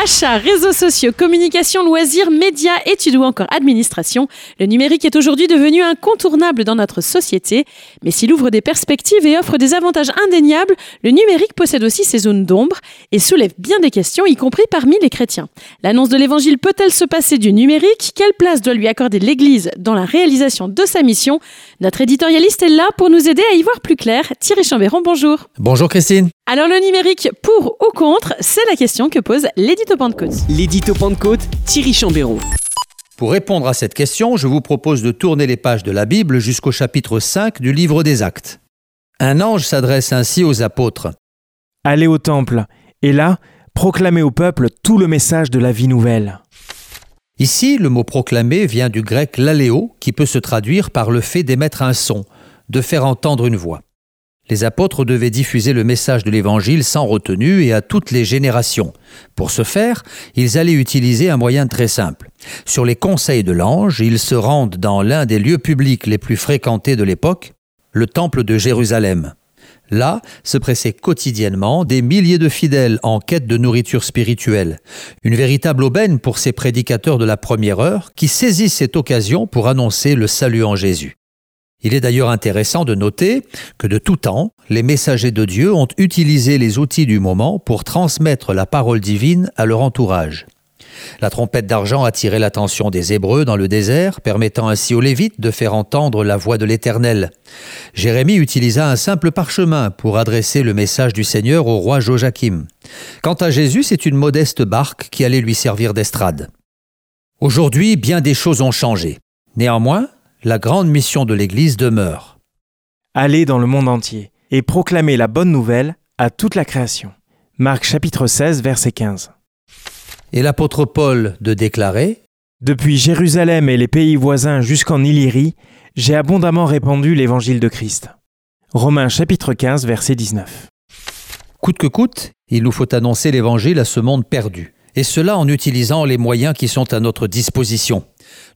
Achats, réseaux sociaux, communication, loisirs, médias, études ou encore administration, le numérique est aujourd'hui devenu incontournable dans notre société. Mais s'il ouvre des perspectives et offre des avantages indéniables, le numérique possède aussi ses zones d'ombre et soulève bien des questions, y compris parmi les chrétiens. L'annonce de l'évangile peut-elle se passer du numérique? Quelle place doit lui accorder l'Église dans la réalisation de sa mission? Notre éditorialiste est là pour nous aider à y voir plus clair. Thierry Chambéron, bonjour. Bonjour Christine. Alors le numérique pour ou contre, c'est la question que pose l'édito Pentecôte. L'édito Pentecôte, Thierry Chambéron. Pour répondre à cette question, je vous propose de tourner les pages de la Bible jusqu'au chapitre 5 du livre des Actes. Un ange s'adresse ainsi aux apôtres. Allez au temple, et là, proclamez au peuple tout le message de la vie nouvelle. Ici, le mot proclamer vient du grec laléo, qui peut se traduire par le fait d'émettre un son, de faire entendre une voix. Les apôtres devaient diffuser le message de l'Évangile sans retenue et à toutes les générations. Pour ce faire, ils allaient utiliser un moyen très simple. Sur les conseils de l'ange, ils se rendent dans l'un des lieux publics les plus fréquentés de l'époque, le temple de Jérusalem. Là se pressaient quotidiennement des milliers de fidèles en quête de nourriture spirituelle. Une véritable aubaine pour ces prédicateurs de la première heure qui saisissent cette occasion pour annoncer le salut en Jésus. Il est d'ailleurs intéressant de noter que de tout temps, les messagers de Dieu ont utilisé les outils du moment pour transmettre la parole divine à leur entourage. La trompette d'argent attirait l'attention des Hébreux dans le désert, permettant ainsi aux Lévites de faire entendre la voix de l'Éternel. Jérémie utilisa un simple parchemin pour adresser le message du Seigneur au roi Joachim. Quant à Jésus, c'est une modeste barque qui allait lui servir d'estrade. Aujourd'hui, bien des choses ont changé. Néanmoins, la grande mission de l'Église demeure. Allez dans le monde entier et proclamez la bonne nouvelle à toute la création. Marc chapitre 16 verset 15. Et l'apôtre Paul de déclarer Depuis Jérusalem et les pays voisins jusqu'en Illyrie, j'ai abondamment répandu l'évangile de Christ. Romains chapitre 15 verset 19. Coûte que coûte, il nous faut annoncer l'évangile à ce monde perdu, et cela en utilisant les moyens qui sont à notre disposition.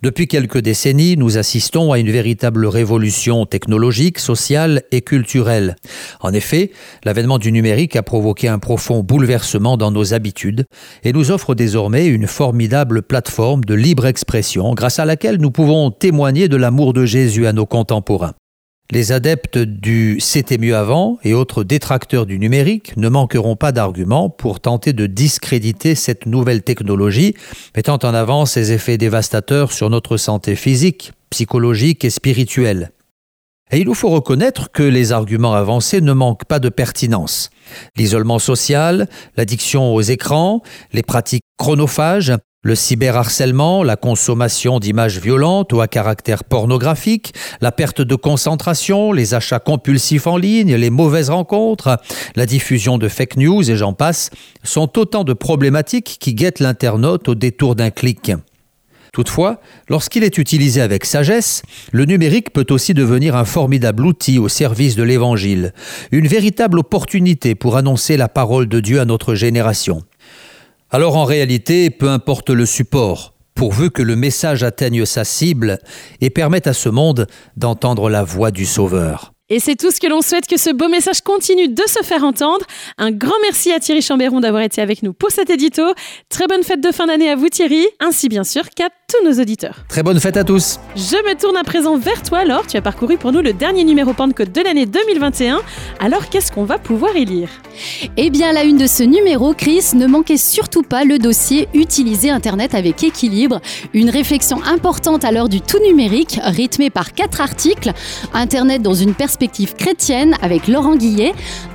Depuis quelques décennies, nous assistons à une véritable révolution technologique, sociale et culturelle. En effet, l'avènement du numérique a provoqué un profond bouleversement dans nos habitudes et nous offre désormais une formidable plateforme de libre expression grâce à laquelle nous pouvons témoigner de l'amour de Jésus à nos contemporains. Les adeptes du C'était mieux avant et autres détracteurs du numérique ne manqueront pas d'arguments pour tenter de discréditer cette nouvelle technologie, mettant en avant ses effets dévastateurs sur notre santé physique, psychologique et spirituelle. Et il nous faut reconnaître que les arguments avancés ne manquent pas de pertinence. L'isolement social, l'addiction aux écrans, les pratiques chronophages, le cyberharcèlement, la consommation d'images violentes ou à caractère pornographique, la perte de concentration, les achats compulsifs en ligne, les mauvaises rencontres, la diffusion de fake news et j'en passe, sont autant de problématiques qui guettent l'internaute au détour d'un clic. Toutefois, lorsqu'il est utilisé avec sagesse, le numérique peut aussi devenir un formidable outil au service de l'Évangile, une véritable opportunité pour annoncer la parole de Dieu à notre génération. Alors en réalité, peu importe le support, pourvu que le message atteigne sa cible et permette à ce monde d'entendre la voix du Sauveur. Et c'est tout ce que l'on souhaite que ce beau message continue de se faire entendre. Un grand merci à Thierry Chambéron d'avoir été avec nous pour cet édito. Très bonne fête de fin d'année à vous Thierry, ainsi bien sûr qu'à tous nos auditeurs. Très bonne fête à tous. Je me tourne à présent vers toi Laure, tu as parcouru pour nous le dernier numéro Pentecôte de l'année 2021. Alors qu'est-ce qu'on va pouvoir y lire? Eh bien à la une de ce numéro, Chris, ne manquez surtout pas le dossier Utiliser Internet avec équilibre, une réflexion importante à l'heure du tout numérique, rythmée par quatre articles. Internet dans une perspective chrétienne avec Laurent Guillet,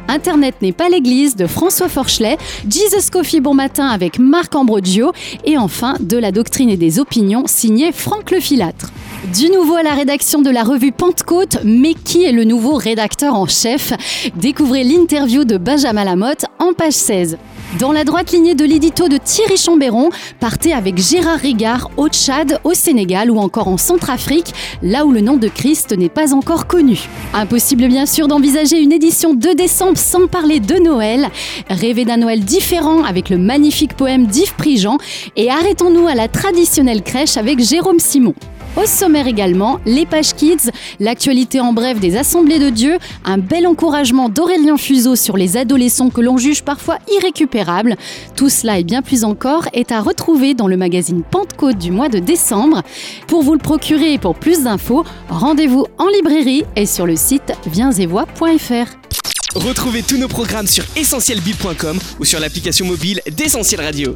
Internet n'est pas l'église de François Forchelet, Jesus Coffee Bon Matin avec Marc Ambrogio et enfin de la doctrine et des opinions signé Franck Le Filâtre. Du nouveau à la rédaction de la revue Pentecôte, mais qui est le nouveau rédacteur en chef? Découvrez l'interview de Benjamin Lamotte en page 16. Dans la droite lignée de l'édito de Thierry Chambéron, partez avec Gérard Rigard au Tchad, au Sénégal ou encore en Centrafrique, là où le nom de Christ n'est pas encore connu. Impossible bien sûr d'envisager une édition de décembre sans parler de Noël. Rêvez d'un Noël différent avec le magnifique poème d'Yves Prigent et arrêtons-nous à la traditionnelle crèche avec Jérôme Simon. Au sommaire également, les pages kids, l'actualité en bref des assemblées de Dieu, un bel encouragement d'Aurélien Fuseau sur les adolescents que l'on juge parfois irrécupérables. Tout cela et bien plus encore est à retrouver dans le magazine Pentecôte du mois de décembre. Pour vous le procurer et pour plus d'infos, rendez-vous en librairie et sur le site viensetvoix.fr. Retrouvez tous nos programmes sur essentielbib.com ou sur l'application mobile d'Essentiel Radio.